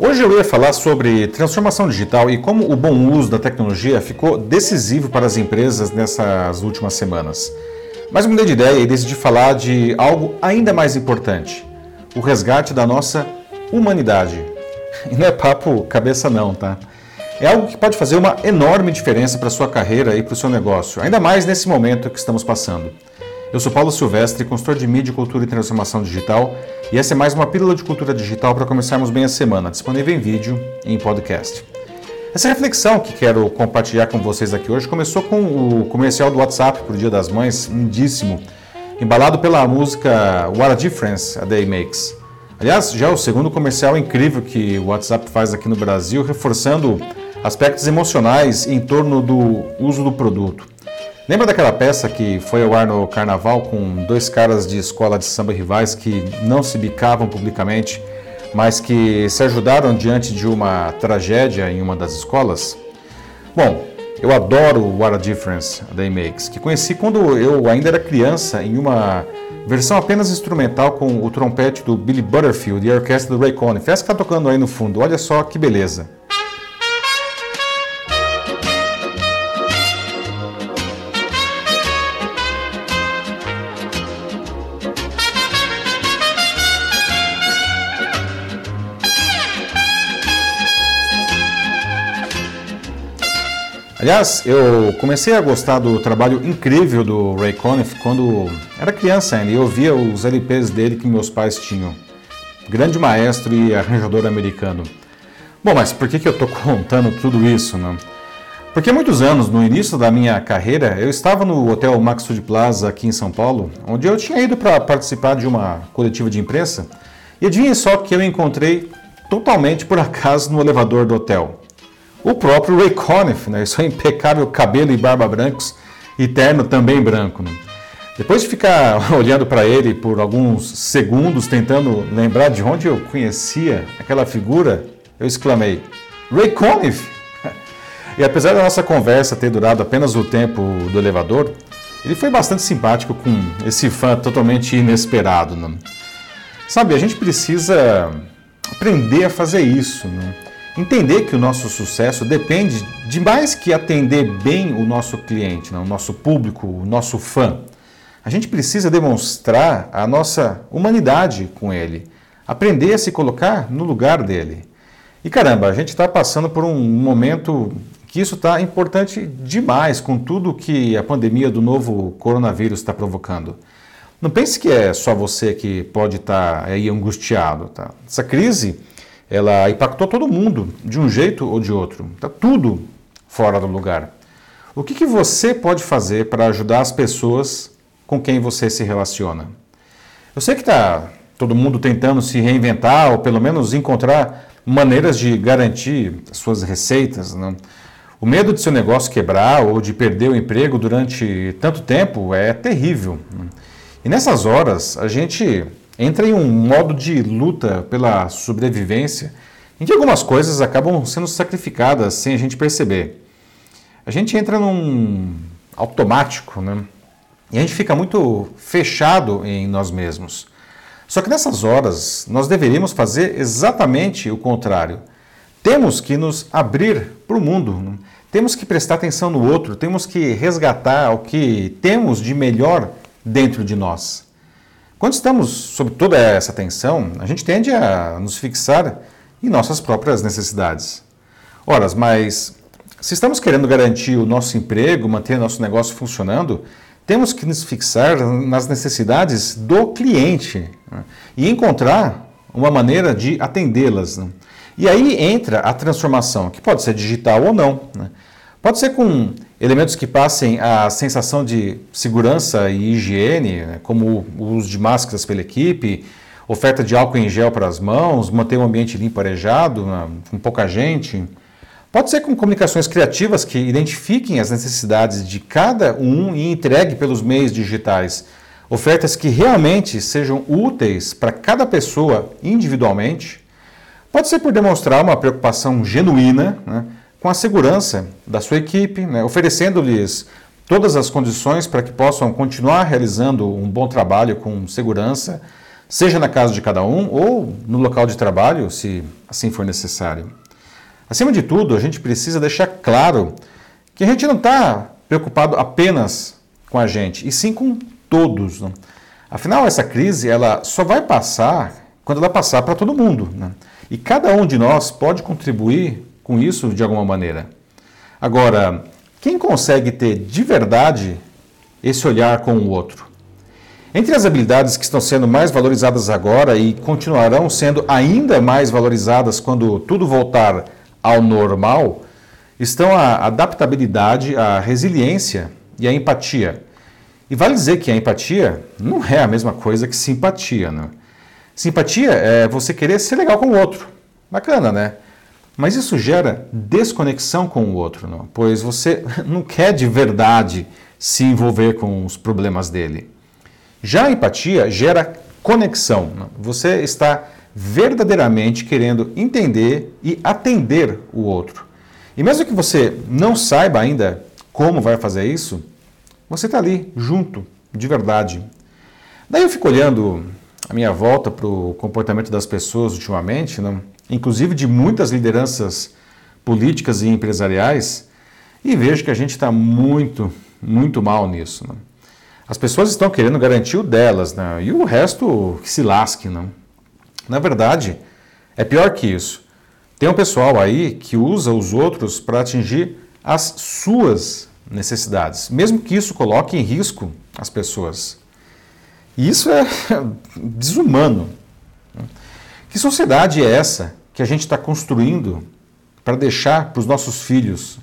Hoje eu ia falar sobre transformação digital e como o bom uso da tecnologia ficou decisivo para as empresas nessas últimas semanas. Mas mudei de ideia e decidi falar de algo ainda mais importante: o resgate da nossa humanidade. E não é papo cabeça, não, tá? É algo que pode fazer uma enorme diferença para a sua carreira e para o seu negócio, ainda mais nesse momento que estamos passando. Eu sou Paulo Silvestre, consultor de mídia, cultura e transformação digital, e essa é mais uma pílula de cultura digital para começarmos bem a semana, disponível em vídeo e em podcast. Essa reflexão que quero compartilhar com vocês aqui hoje começou com o comercial do WhatsApp para o Dia das Mães, lindíssimo, embalado pela música What a Difference a Day Makes. Aliás, já é o segundo comercial incrível que o WhatsApp faz aqui no Brasil, reforçando aspectos emocionais em torno do uso do produto. Lembra daquela peça que foi ao ar no carnaval com dois caras de escola de samba rivais que não se bicavam publicamente, mas que se ajudaram diante de uma tragédia em uma das escolas? Bom, eu adoro What a Difference They Makes, que conheci quando eu ainda era criança em uma versão apenas instrumental com o trompete do Billy Butterfield e a orquestra do Ray Conniff. Essa que está tocando aí no fundo, olha só que beleza. Aliás, eu comecei a gostar do trabalho incrível do Ray Conniff quando era criança ainda e eu via os LPs dele que meus pais tinham. Grande maestro e arranjador americano. Bom, mas por que, que eu estou contando tudo isso, né? Porque há muitos anos, no início da minha carreira, eu estava no Hotel Maxud Plaza aqui em São Paulo, onde eu tinha ido para participar de uma coletiva de imprensa, e adivinha só que eu encontrei totalmente por acaso no elevador do hotel. O próprio Ray Conniff, né? Seu impecável cabelo e barba brancos e terno também branco. Né? Depois de ficar olhando para ele por alguns segundos, tentando lembrar de onde eu conhecia aquela figura, eu exclamei: Ray Conniff! E apesar da nossa conversa ter durado apenas o tempo do elevador, ele foi bastante simpático com esse fã totalmente inesperado. Né? Sabe, a gente precisa aprender a fazer isso. Né? Entender que o nosso sucesso depende de mais que atender bem o nosso cliente, né? o nosso público, o nosso fã. A gente precisa demonstrar a nossa humanidade com ele, aprender a se colocar no lugar dele. E caramba, a gente está passando por um momento que isso está importante demais com tudo que a pandemia do novo coronavírus está provocando. Não pense que é só você que pode estar tá aí angustiado. Tá? Essa crise ela impactou todo mundo, de um jeito ou de outro. Está tudo fora do lugar. O que, que você pode fazer para ajudar as pessoas com quem você se relaciona? Eu sei que está todo mundo tentando se reinventar ou pelo menos encontrar maneiras de garantir suas receitas. Né? O medo de seu negócio quebrar ou de perder o emprego durante tanto tempo é terrível. Né? E nessas horas a gente entra em um modo de luta pela sobrevivência, em que algumas coisas acabam sendo sacrificadas sem a gente perceber. A gente entra num automático, né? E a gente fica muito fechado em nós mesmos. Só que nessas horas nós deveríamos fazer exatamente o contrário. Temos que nos abrir para o mundo, né? temos que prestar atenção no outro, temos que resgatar o que temos de melhor dentro de nós. Quando estamos sob toda essa tensão, a gente tende a nos fixar em nossas próprias necessidades. Ora, mas se estamos querendo garantir o nosso emprego, manter nosso negócio funcionando, temos que nos fixar nas necessidades do cliente né? e encontrar uma maneira de atendê-las. Né? E aí entra a transformação, que pode ser digital ou não. Né? Pode ser com elementos que passem a sensação de segurança e higiene, né, como o uso de máscaras pela equipe, oferta de álcool em gel para as mãos, manter o ambiente limpo arejado, né, com pouca gente. Pode ser com comunicações criativas que identifiquem as necessidades de cada um e entregue pelos meios digitais. Ofertas que realmente sejam úteis para cada pessoa individualmente. Pode ser por demonstrar uma preocupação genuína, né, com a segurança da sua equipe, né, oferecendo-lhes todas as condições para que possam continuar realizando um bom trabalho com segurança, seja na casa de cada um ou no local de trabalho, se assim for necessário. Acima de tudo, a gente precisa deixar claro que a gente não está preocupado apenas com a gente, e sim com todos. Né? Afinal, essa crise ela só vai passar quando ela passar para todo mundo. Né? E cada um de nós pode contribuir com isso de alguma maneira. Agora, quem consegue ter de verdade esse olhar com o outro? Entre as habilidades que estão sendo mais valorizadas agora e continuarão sendo ainda mais valorizadas quando tudo voltar ao normal, estão a adaptabilidade, a resiliência e a empatia. E vale dizer que a empatia não é a mesma coisa que simpatia. Né? Simpatia é você querer ser legal com o outro. Bacana, né? Mas isso gera desconexão com o outro, não? pois você não quer de verdade se envolver com os problemas dele. Já a empatia gera conexão. Não? Você está verdadeiramente querendo entender e atender o outro. E mesmo que você não saiba ainda como vai fazer isso, você está ali, junto, de verdade. Daí eu fico olhando a minha volta para o comportamento das pessoas ultimamente, não? Inclusive de muitas lideranças políticas e empresariais, e vejo que a gente está muito, muito mal nisso. Né? As pessoas estão querendo garantir o delas, né? e o resto que se lasque. Não? Na verdade, é pior que isso. Tem um pessoal aí que usa os outros para atingir as suas necessidades, mesmo que isso coloque em risco as pessoas. E isso é desumano. Que sociedade é essa que a gente está construindo para deixar para os nossos filhos?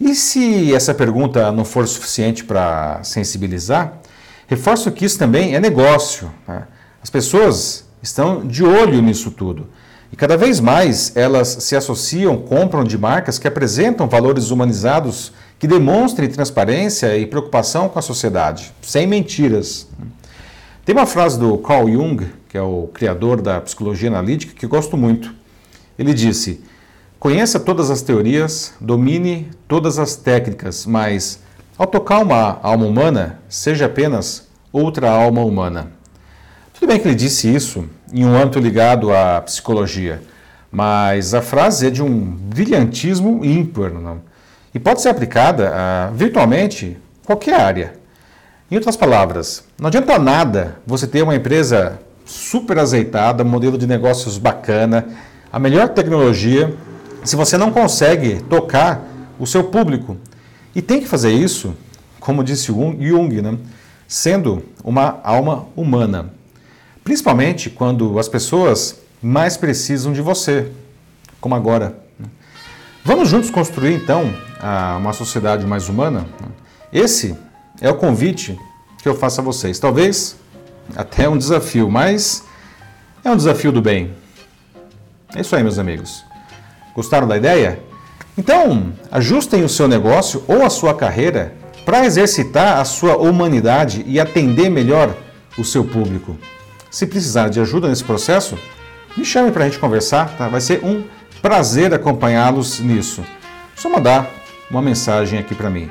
E se essa pergunta não for suficiente para sensibilizar, reforço que isso também é negócio. Né? As pessoas estão de olho nisso tudo. E cada vez mais elas se associam, compram de marcas que apresentam valores humanizados que demonstrem transparência e preocupação com a sociedade, sem mentiras. Tem uma frase do Carl Jung, que é o criador da psicologia analítica, que gosto muito. Ele disse: Conheça todas as teorias, domine todas as técnicas, mas ao tocar uma alma humana, seja apenas outra alma humana. Tudo bem que ele disse isso em um âmbito ligado à psicologia, mas a frase é de um brilhantismo ímpar não? e pode ser aplicada a virtualmente qualquer área. Em outras palavras, não adianta nada você ter uma empresa super azeitada, modelo de negócios bacana, a melhor tecnologia, se você não consegue tocar o seu público. E tem que fazer isso, como disse Jung, né? sendo uma alma humana. Principalmente quando as pessoas mais precisam de você, como agora. Né? Vamos juntos construir então uma sociedade mais humana? Esse é o convite que eu faço a vocês. Talvez até um desafio, mas é um desafio do bem. É isso aí, meus amigos. Gostaram da ideia? Então, ajustem o seu negócio ou a sua carreira para exercitar a sua humanidade e atender melhor o seu público. Se precisar de ajuda nesse processo, me chame para a gente conversar, tá? Vai ser um prazer acompanhá-los nisso. Só mandar uma mensagem aqui para mim.